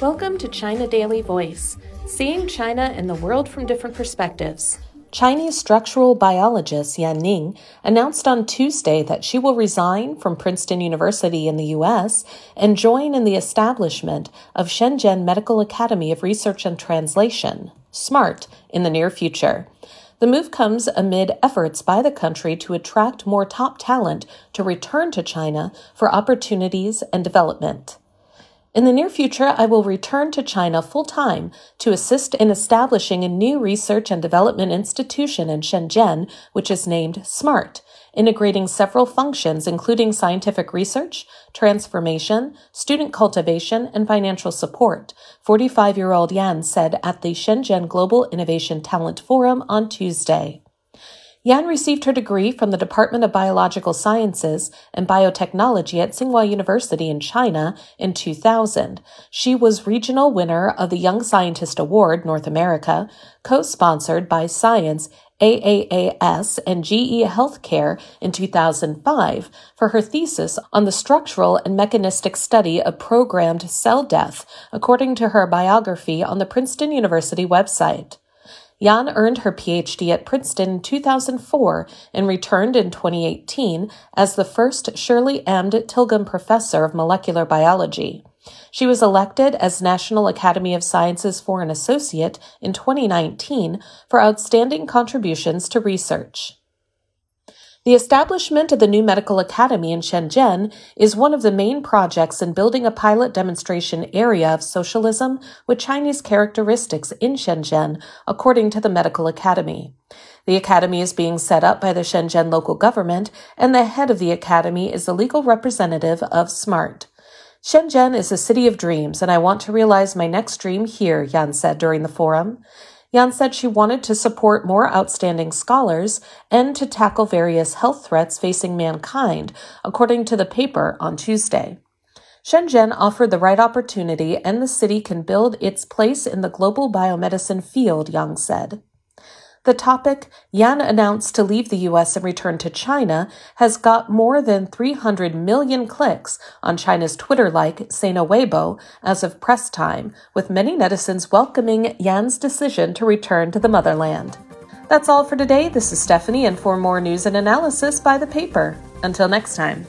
Welcome to China Daily Voice, seeing China and the world from different perspectives. Chinese structural biologist Yan Ning announced on Tuesday that she will resign from Princeton University in the U.S. and join in the establishment of Shenzhen Medical Academy of Research and Translation, SMART, in the near future. The move comes amid efforts by the country to attract more top talent to return to China for opportunities and development. In the near future, I will return to China full time to assist in establishing a new research and development institution in Shenzhen, which is named SMART, integrating several functions including scientific research, transformation, student cultivation, and financial support, 45 year old Yan said at the Shenzhen Global Innovation Talent Forum on Tuesday. Yan received her degree from the Department of Biological Sciences and Biotechnology at Tsinghua University in China in 2000. She was regional winner of the Young Scientist Award North America, co-sponsored by Science AAAS and GE Healthcare in 2005 for her thesis on the structural and mechanistic study of programmed cell death, according to her biography on the Princeton University website. Yan earned her PhD at Princeton in 2004 and returned in 2018 as the first Shirley M. Tilghman Professor of Molecular Biology. She was elected as National Academy of Sciences Foreign Associate in 2019 for outstanding contributions to research. The establishment of the new medical academy in Shenzhen is one of the main projects in building a pilot demonstration area of socialism with Chinese characteristics in Shenzhen, according to the medical academy. The academy is being set up by the Shenzhen local government, and the head of the academy is the legal representative of SMART. Shenzhen is a city of dreams, and I want to realize my next dream here, Yan said during the forum. Yan said she wanted to support more outstanding scholars and to tackle various health threats facing mankind, according to the paper on Tuesday. Shenzhen offered the right opportunity and the city can build its place in the global biomedicine field, Yan said. The topic, Yan announced to leave the US and return to China, has got more than 300 million clicks on China's Twitter like Sina Weibo as of press time, with many netizens welcoming Yan's decision to return to the motherland. That's all for today. This is Stephanie, and for more news and analysis, by the paper. Until next time.